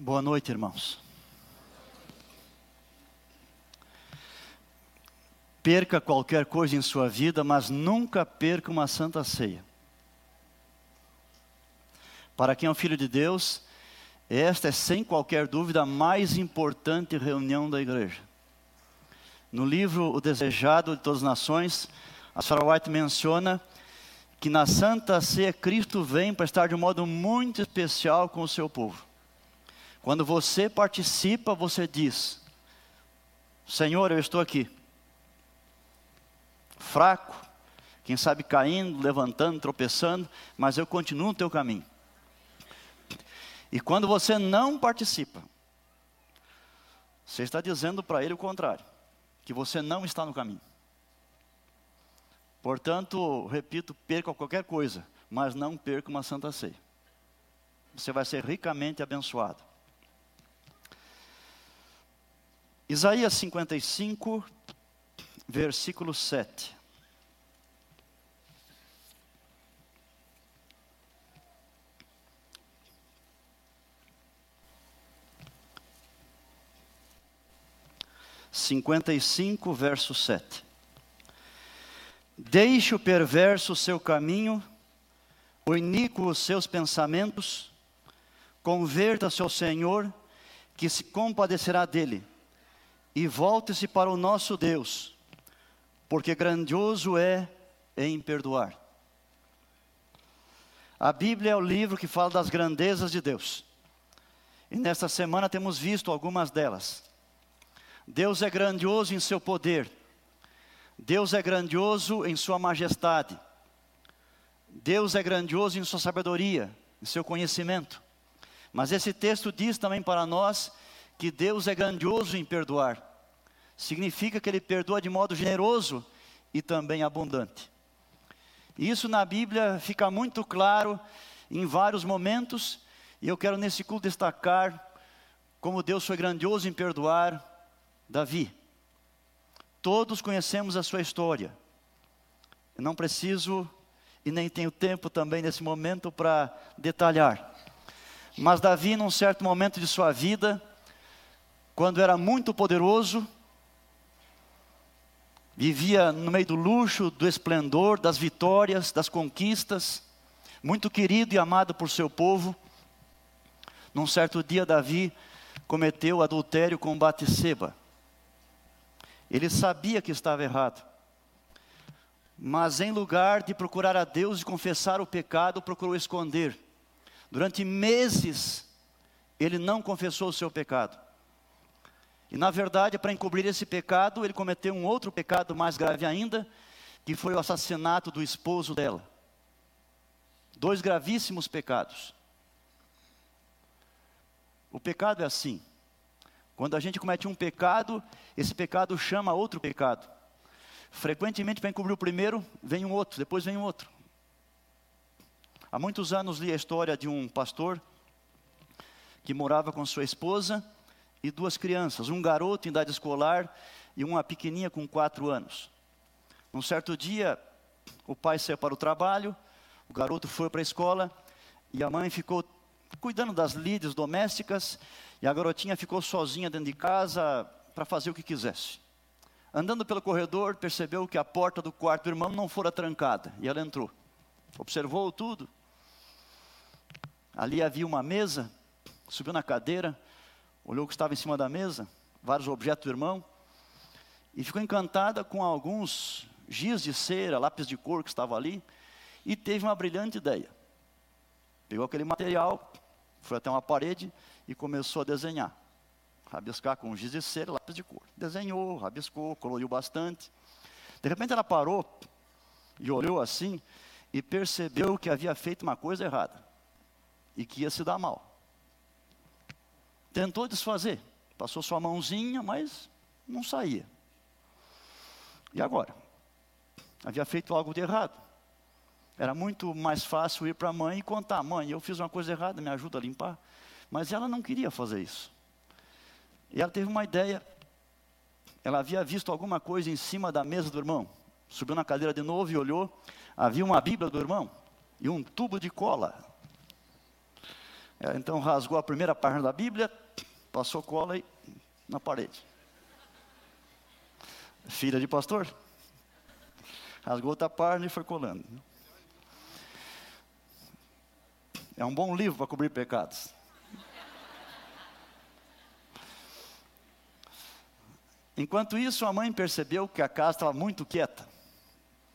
Boa noite, irmãos. Perca qualquer coisa em sua vida, mas nunca perca uma santa ceia. Para quem é um filho de Deus, esta é sem qualquer dúvida a mais importante reunião da igreja. No livro O Desejado de Todas as Nações, a Sarah White menciona que na Santa Ceia Cristo vem para estar de um modo muito especial com o seu povo. Quando você participa, você diz: Senhor, eu estou aqui. Fraco, quem sabe caindo, levantando, tropeçando, mas eu continuo no teu caminho. E quando você não participa, você está dizendo para ele o contrário, que você não está no caminho. Portanto, repito, perca qualquer coisa, mas não perca uma santa ceia. Você vai ser ricamente abençoado. Isaías 55, versículo 7. Cinquenta e cinco, verso sete. Deixe o perverso o seu caminho, o iníquo os seus pensamentos, converta-se ao Senhor, que se compadecerá dele e volte-se para o nosso Deus, porque grandioso é em perdoar. A Bíblia é o livro que fala das grandezas de Deus. E nesta semana temos visto algumas delas. Deus é grandioso em seu poder. Deus é grandioso em sua majestade. Deus é grandioso em sua sabedoria, em seu conhecimento. Mas esse texto diz também para nós que Deus é grandioso em perdoar. Significa que Ele perdoa de modo generoso e também abundante. Isso na Bíblia fica muito claro em vários momentos, e eu quero nesse culto destacar como Deus foi grandioso em perdoar Davi. Todos conhecemos a sua história. Eu não preciso e nem tenho tempo também nesse momento para detalhar. Mas Davi, num certo momento de sua vida, quando era muito poderoso, vivia no meio do luxo, do esplendor, das vitórias, das conquistas, muito querido e amado por seu povo. Num certo dia, Davi cometeu adultério com Batseba. Ele sabia que estava errado. Mas em lugar de procurar a Deus e confessar o pecado, procurou esconder. Durante meses, ele não confessou o seu pecado. E na verdade, para encobrir esse pecado, ele cometeu um outro pecado mais grave ainda, que foi o assassinato do esposo dela. Dois gravíssimos pecados. O pecado é assim. Quando a gente comete um pecado, esse pecado chama outro pecado. Frequentemente, para encobrir o primeiro, vem um outro, depois vem um outro. Há muitos anos li a história de um pastor que morava com sua esposa e duas crianças, um garoto em idade escolar e uma pequenininha com quatro anos. Um certo dia, o pai saiu para o trabalho, o garoto foi para a escola e a mãe ficou cuidando das lides domésticas e a garotinha ficou sozinha dentro de casa para fazer o que quisesse. Andando pelo corredor, percebeu que a porta do quarto do irmão não fora trancada e ela entrou. Observou tudo. Ali havia uma mesa, subiu na cadeira, olhou o que estava em cima da mesa, vários objetos do irmão, e ficou encantada com alguns giz de cera, lápis de cor que estava ali, e teve uma brilhante ideia. Pegou aquele material, foi até uma parede e começou a desenhar. Rabiscar com giz de cera, lápis de cor. Desenhou, rabiscou, coloriu bastante. De repente ela parou e olhou assim e percebeu que havia feito uma coisa errada e que ia se dar mal. Tentou desfazer, passou sua mãozinha, mas não saía. E agora? Havia feito algo de errado. Era muito mais fácil ir para a mãe e contar: mãe, eu fiz uma coisa errada, me ajuda a limpar. Mas ela não queria fazer isso. E ela teve uma ideia. Ela havia visto alguma coisa em cima da mesa do irmão. Subiu na cadeira de novo e olhou. Havia uma Bíblia do irmão e um tubo de cola É, então rasgou a primeira página da Bíblia, passou cola aí na parede. Filha de pastor? Rasgou outra página e foi colando. É um bom livro para cobrir pecados. Enquanto isso, a mãe percebeu que a casa estava muito quieta.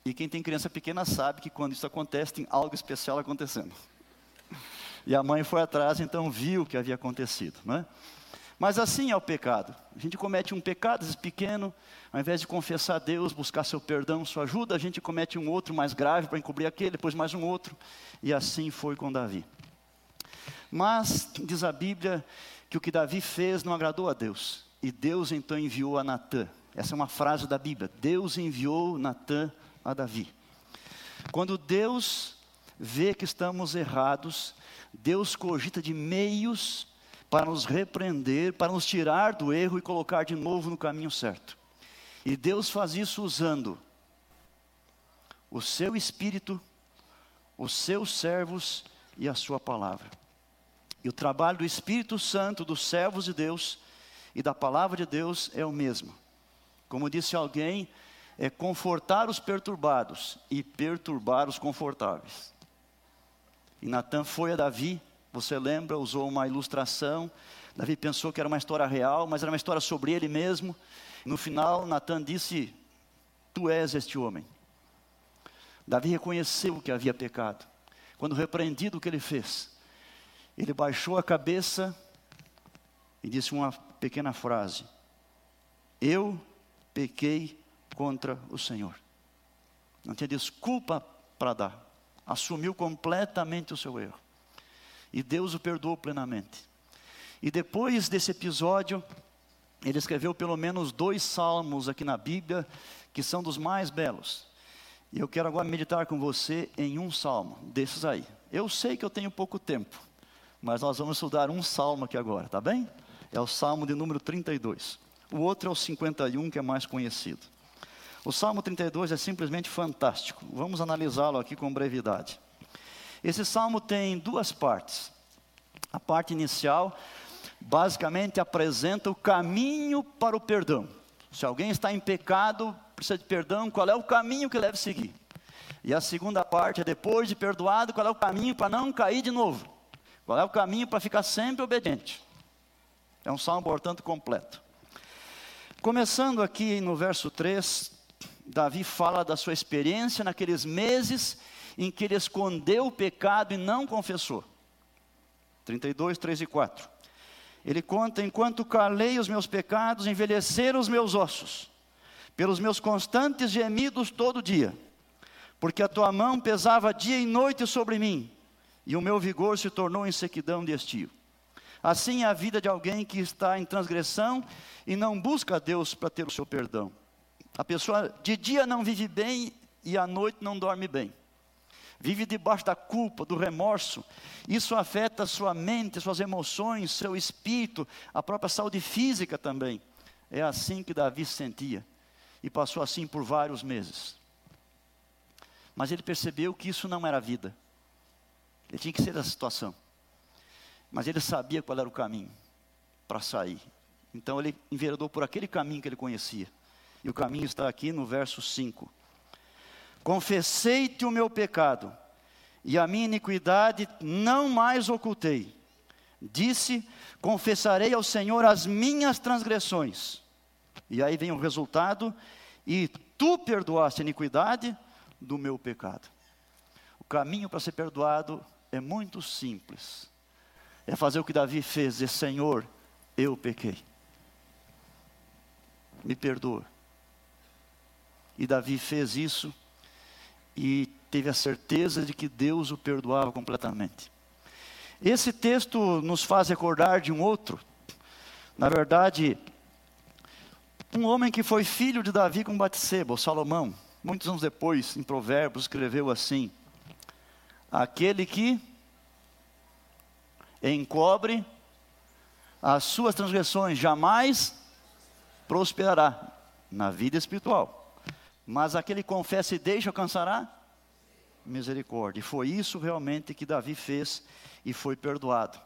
E quem tem criança pequena sabe que quando isso acontece, tem algo especial acontecendo. E a mãe foi atrás, então viu o que havia acontecido. Né? Mas assim é o pecado. A gente comete um pecado, às pequeno, ao invés de confessar a Deus, buscar seu perdão, sua ajuda, a gente comete um outro mais grave para encobrir aquele, depois mais um outro. E assim foi com Davi. Mas, diz a Bíblia, que o que Davi fez não agradou a Deus. E Deus então enviou a Natã. Essa é uma frase da Bíblia. Deus enviou Natã a Davi. Quando Deus vê que estamos errados, Deus cogita de meios para nos repreender, para nos tirar do erro e colocar de novo no caminho certo. E Deus faz isso usando o seu espírito, os seus servos e a sua palavra. E o trabalho do Espírito Santo, dos servos de Deus, e da palavra de Deus é o mesmo. Como disse alguém, é confortar os perturbados e perturbar os confortáveis. E Natan foi a Davi, você lembra, usou uma ilustração. Davi pensou que era uma história real, mas era uma história sobre ele mesmo. No final, Natan disse: Tu és este homem. Davi reconheceu que havia pecado. Quando repreendido o que ele fez, ele baixou a cabeça e disse uma pequena frase: Eu pequei contra o Senhor. Não tinha desculpa para dar. Assumiu completamente o seu erro. E Deus o perdoou plenamente. E depois desse episódio, ele escreveu pelo menos dois salmos aqui na Bíblia, que são dos mais belos. E eu quero agora meditar com você em um salmo desses aí. Eu sei que eu tenho pouco tempo, mas nós vamos estudar um salmo aqui agora, tá bem? é o Salmo de número 32. O outro é o 51, que é mais conhecido. O Salmo 32 é simplesmente fantástico. Vamos analisá-lo aqui com brevidade. Esse salmo tem duas partes. A parte inicial basicamente apresenta o caminho para o perdão. Se alguém está em pecado, precisa de perdão, qual é o caminho que deve seguir? E a segunda parte é depois de perdoado, qual é o caminho para não cair de novo? Qual é o caminho para ficar sempre obediente? É um salmo, portanto, completo. Começando aqui no verso 3, Davi fala da sua experiência naqueles meses em que ele escondeu o pecado e não confessou. 32, 3 e 4. Ele conta: Enquanto calei os meus pecados, envelheceram os meus ossos, pelos meus constantes gemidos todo dia, porque a tua mão pesava dia e noite sobre mim, e o meu vigor se tornou em sequidão de estio. Assim é a vida de alguém que está em transgressão e não busca a Deus para ter o seu perdão. A pessoa de dia não vive bem e à noite não dorme bem. Vive debaixo da culpa, do remorso. Isso afeta sua mente, suas emoções, seu espírito, a própria saúde física também. É assim que Davi se sentia. E passou assim por vários meses. Mas ele percebeu que isso não era vida. Ele tinha que ser essa situação. Mas ele sabia qual era o caminho para sair. Então ele enveredou por aquele caminho que ele conhecia. E o caminho está aqui no verso 5. Confessei-te o meu pecado, e a minha iniquidade não mais ocultei. Disse: Confessarei ao Senhor as minhas transgressões. E aí vem o resultado: E tu perdoaste a iniquidade do meu pecado. O caminho para ser perdoado é muito simples é fazer o que Davi fez, dizer: Senhor, eu pequei, me perdoa. E Davi fez isso e teve a certeza de que Deus o perdoava completamente. Esse texto nos faz recordar de um outro, na verdade, um homem que foi filho de Davi com Batseba, Salomão, muitos anos depois, em Provérbios, escreveu assim: Aquele que encobre as suas transgressões, jamais prosperará na vida espiritual. Mas aquele que confessa e deixa alcançará misericórdia. E foi isso realmente que Davi fez e foi perdoado.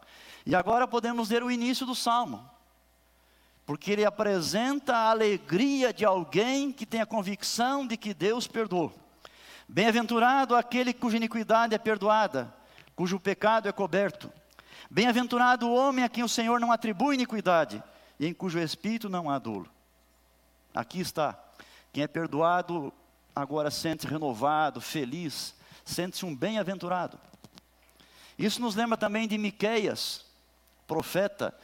E agora podemos ler o início do salmo, porque ele apresenta a alegria de alguém que tem a convicção de que Deus perdoou. Bem-aventurado aquele cuja iniquidade é perdoada, cujo pecado é coberto. Bem-aventurado o homem a quem o Senhor não atribui iniquidade e em cujo espírito não há dolo. Aqui está. Quem é perdoado agora sente-se renovado, feliz, sente-se um bem-aventurado. Isso nos lembra também de Miqueias, profeta.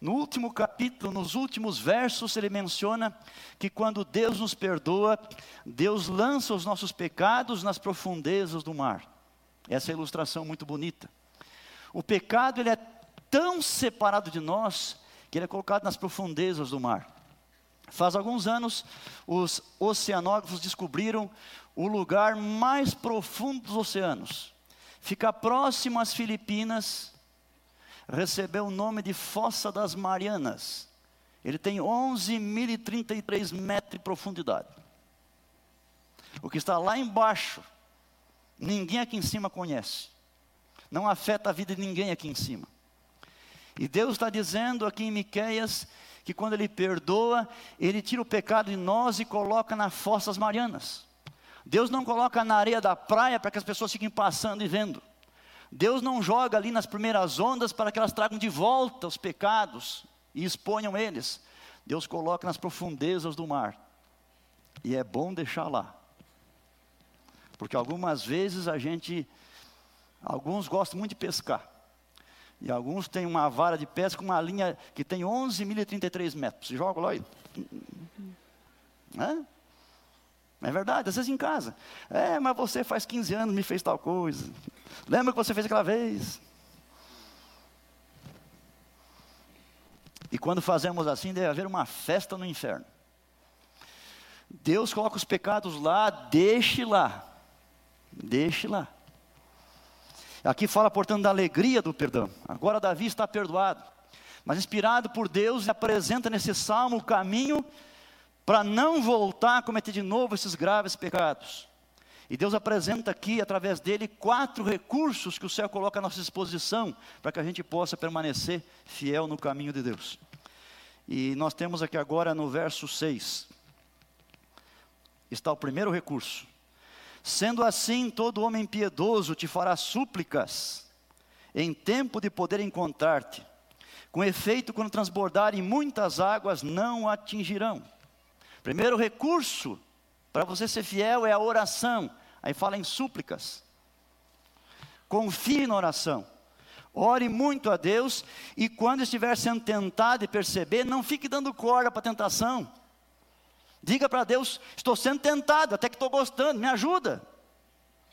No último capítulo, nos últimos versos, ele menciona que quando Deus nos perdoa, Deus lança os nossos pecados nas profundezas do mar. Essa é a ilustração muito bonita. O pecado ele é tão separado de nós que ele é colocado nas profundezas do mar. Faz alguns anos, os oceanógrafos descobriram o lugar mais profundo dos oceanos. Fica próximo às Filipinas, recebeu o nome de Fossa das Marianas. Ele tem 11.033 metros de profundidade. O que está lá embaixo, ninguém aqui em cima conhece. Não afeta a vida de ninguém aqui em cima. E Deus está dizendo aqui em Miqueias que quando Ele perdoa, Ele tira o pecado de nós e coloca nas fossas marianas. Deus não coloca na areia da praia para que as pessoas fiquem passando e vendo. Deus não joga ali nas primeiras ondas para que elas tragam de volta os pecados e exponham eles. Deus coloca nas profundezas do mar. E é bom deixar lá. Porque algumas vezes a gente, alguns gostam muito de pescar. E alguns têm uma vara de pesca com uma linha que tem 11.033 metros. Joga lá e. É? É verdade, às vezes em casa. É, mas você faz 15 anos me fez tal coisa. Lembra que você fez aquela vez? E quando fazemos assim, deve haver uma festa no inferno. Deus coloca os pecados lá, deixe lá. Deixe lá. Aqui fala, portanto, da alegria do perdão. Agora Davi está perdoado. Mas inspirado por Deus, apresenta nesse salmo o caminho para não voltar a cometer de novo esses graves pecados. E Deus apresenta aqui, através dele, quatro recursos que o céu coloca à nossa disposição para que a gente possa permanecer fiel no caminho de Deus. E nós temos aqui agora no verso 6, está o primeiro recurso. Sendo assim, todo homem piedoso te fará súplicas, em tempo de poder encontrar-te. Com efeito, quando transbordarem muitas águas, não atingirão. Primeiro recurso para você ser fiel é a oração. Aí fala em súplicas. Confie na oração. Ore muito a Deus e quando estiver sendo tentado e perceber, não fique dando corda para a tentação. Diga para Deus: estou sendo tentado, até que estou gostando, me ajuda,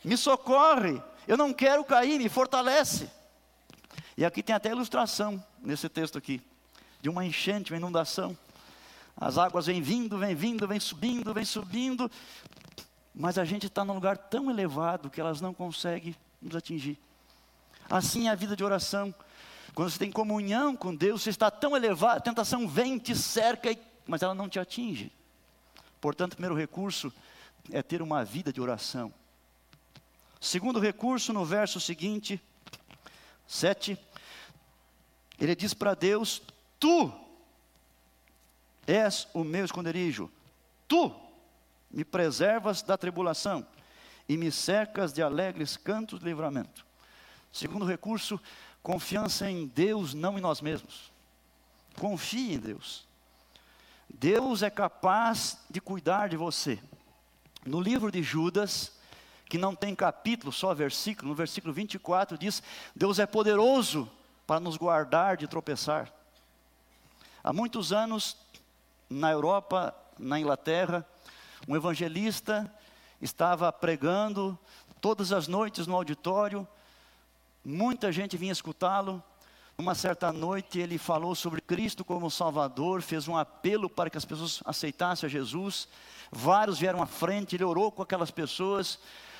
me socorre, eu não quero cair, me fortalece. E aqui tem até ilustração nesse texto aqui, de uma enchente, uma inundação. As águas vêm vindo, vêm vindo, vêm subindo, vêm subindo, mas a gente está num lugar tão elevado que elas não conseguem nos atingir. Assim é a vida de oração. Quando você tem comunhão com Deus, você está tão elevado, a tentação vem, te cerca, mas ela não te atinge. Portanto, o primeiro recurso é ter uma vida de oração. Segundo recurso, no verso seguinte, 7, ele diz para Deus: Tu és o meu esconderijo, tu me preservas da tribulação e me cercas de alegres cantos de livramento. Segundo recurso, confiança em Deus, não em nós mesmos. Confie em Deus. Deus é capaz de cuidar de você. No livro de Judas, que não tem capítulo, só versículo, no versículo 24 diz: Deus é poderoso para nos guardar de tropeçar. Há muitos anos, na Europa, na Inglaterra, um evangelista estava pregando todas as noites no auditório, muita gente vinha escutá-lo, uma certa noite ele falou sobre Cristo como Salvador, fez um apelo para que as pessoas aceitassem a Jesus. Vários vieram à frente, ele orou com aquelas pessoas.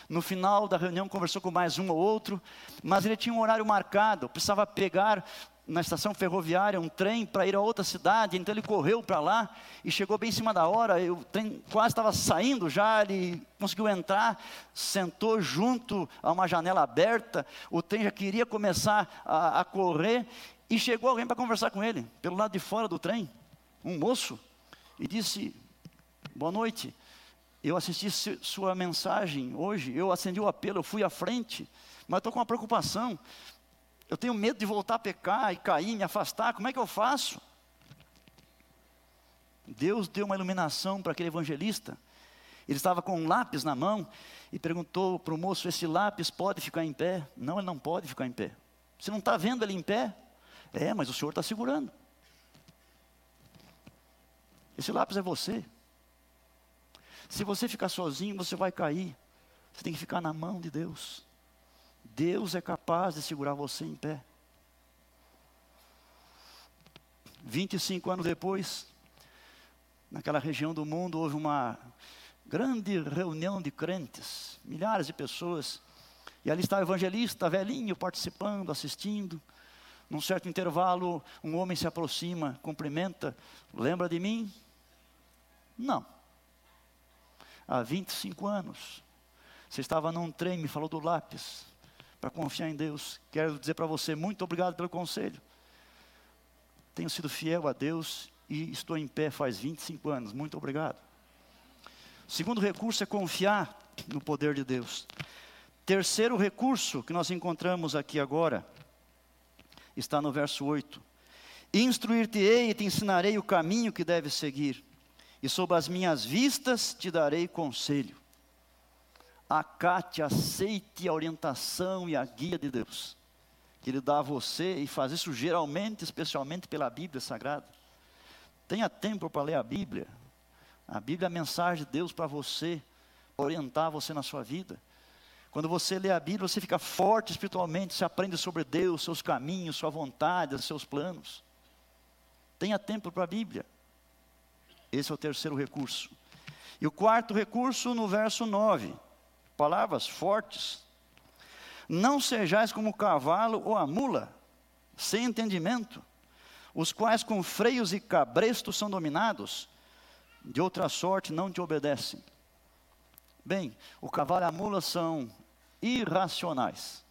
No final da reunião conversou com mais um ou outro, mas ele tinha um horário marcado, precisava pegar na estação ferroviária um trem para ir a outra cidade, então ele correu para lá e chegou bem em cima da hora, o trem quase estava saindo já, ele conseguiu entrar, sentou junto a uma janela aberta, o trem já queria começar a, a correr, e chegou alguém para conversar com ele, pelo lado de fora do trem, um moço, e disse, boa noite, eu assisti sua mensagem hoje, eu acendi o apelo, eu fui à frente, mas estou com uma preocupação, eu tenho medo de voltar a pecar e cair, me afastar, como é que eu faço? Deus deu uma iluminação para aquele evangelista. Ele estava com um lápis na mão e perguntou para o moço: Esse lápis pode ficar em pé? Não, ele não pode ficar em pé. Você não está vendo ele em pé? É, mas o senhor está segurando. Esse lápis é você. Se você ficar sozinho, você vai cair. Você tem que ficar na mão de Deus. Deus é capaz de segurar você em pé. 25 anos depois, naquela região do mundo, houve uma grande reunião de crentes, milhares de pessoas, e ali estava o evangelista, velhinho, participando, assistindo. Num certo intervalo, um homem se aproxima, cumprimenta, lembra de mim? Não. Há 25 anos, você estava num trem, me falou do lápis para confiar em Deus. Quero dizer para você, muito obrigado pelo conselho. Tenho sido fiel a Deus e estou em pé faz 25 anos. Muito obrigado. Segundo recurso é confiar no poder de Deus. Terceiro recurso que nós encontramos aqui agora está no verso 8. Instruir-te-ei e te ensinarei o caminho que deves seguir, e sob as minhas vistas te darei conselho acate, aceite a orientação e a guia de Deus, que Ele dá a você e faz isso geralmente, especialmente pela Bíblia Sagrada. Tenha tempo para ler a Bíblia. A Bíblia é a mensagem de Deus para você, orientar você na sua vida. Quando você lê a Bíblia, você fica forte espiritualmente, você aprende sobre Deus, seus caminhos, sua vontade, seus planos. Tenha tempo para a Bíblia. Esse é o terceiro recurso. E o quarto recurso, no verso 9 palavras fortes. Não sejais como o cavalo ou a mula, sem entendimento, os quais com freios e cabrestos são dominados, de outra sorte não te obedecem. Bem, o cavalo e a mula são irracionais.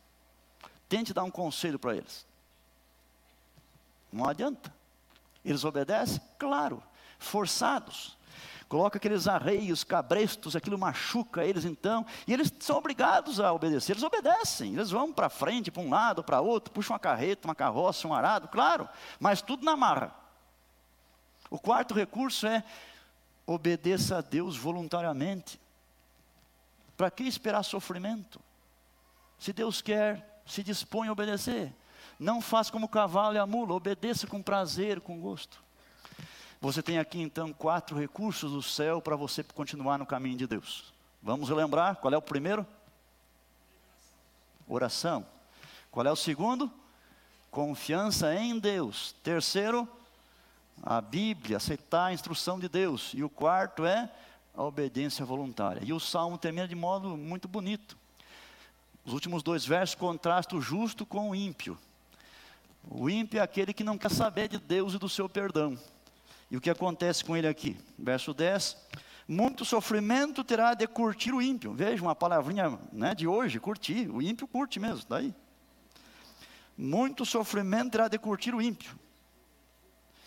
Tente dar um conselho para eles. Não adianta. Eles obedecem? Claro, forçados coloca aqueles arreios, cabrestos, aquilo machuca eles então, e eles são obrigados a obedecer, eles obedecem, eles vão para frente, para um lado, para outro, puxam uma carreta, uma carroça, um arado, claro, mas tudo na marra. O quarto recurso é obedeça a Deus voluntariamente. Para que esperar sofrimento? Se Deus quer, se dispõe a obedecer. Não faça como o cavalo e a mula, obedeça com prazer, com gosto. Você tem aqui então quatro recursos do céu para você continuar no caminho de Deus. Vamos lembrar qual é o primeiro? Oração. Qual é o segundo? Confiança em Deus. Terceiro, a Bíblia, aceitar a instrução de Deus. E o quarto é a obediência voluntária. E o salmo termina de modo muito bonito. Os últimos dois versos contrastam o justo com o ímpio. O ímpio é aquele que não quer saber de Deus e do seu perdão. E o que acontece com ele aqui? Verso 10. Muito sofrimento terá de curtir o ímpio. Veja uma palavrinha né, de hoje, curtir. O ímpio curte mesmo, daí. Tá Muito sofrimento terá de curtir o ímpio.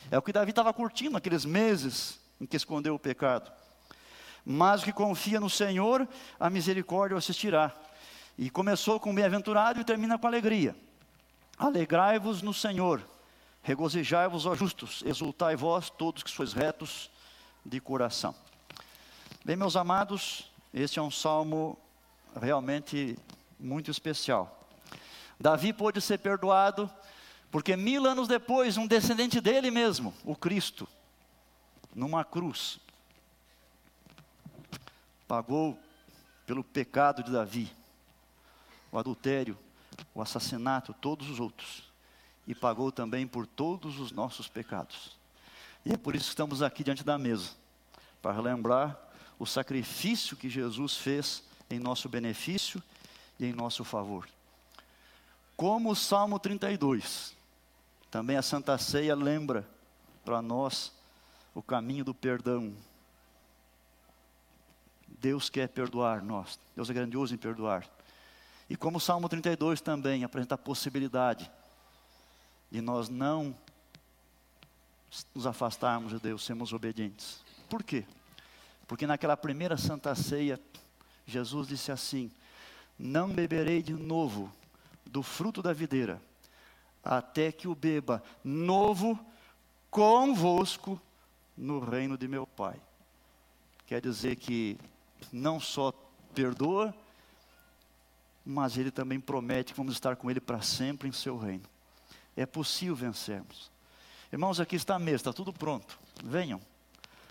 É o que Davi estava curtindo naqueles meses em que escondeu o pecado. Mas o que confia no Senhor, a misericórdia o assistirá. E começou com bem-aventurado e termina com alegria. Alegrai-vos no Senhor Regozijai-vos, ó justos, exultai vós, todos que sois retos de coração. Bem, meus amados, este é um salmo realmente muito especial. Davi pôde ser perdoado, porque mil anos depois, um descendente dele mesmo, o Cristo, numa cruz, pagou pelo pecado de Davi, o adultério, o assassinato, todos os outros e pagou também por todos os nossos pecados. E é por isso que estamos aqui diante da mesa, para lembrar o sacrifício que Jesus fez em nosso benefício e em nosso favor. Como o Salmo 32 Também a Santa Ceia lembra para nós o caminho do perdão. Deus quer perdoar nós. Deus é grandioso em perdoar. E como o Salmo 32 também apresenta a possibilidade de nós não nos afastarmos de Deus, sermos obedientes. Por quê? Porque naquela primeira Santa Ceia, Jesus disse assim: Não beberei de novo do fruto da videira, até que o beba novo convosco no reino de meu Pai. Quer dizer que não só perdoa, mas ele também promete que vamos estar com ele para sempre em seu reino. É possível vencermos. Irmãos, aqui está a mesa, está tudo pronto. Venham,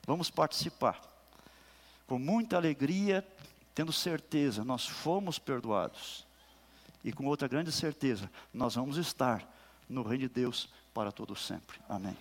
vamos participar. Com muita alegria, tendo certeza, nós fomos perdoados. E com outra grande certeza, nós vamos estar no reino de Deus para todo sempre. Amém.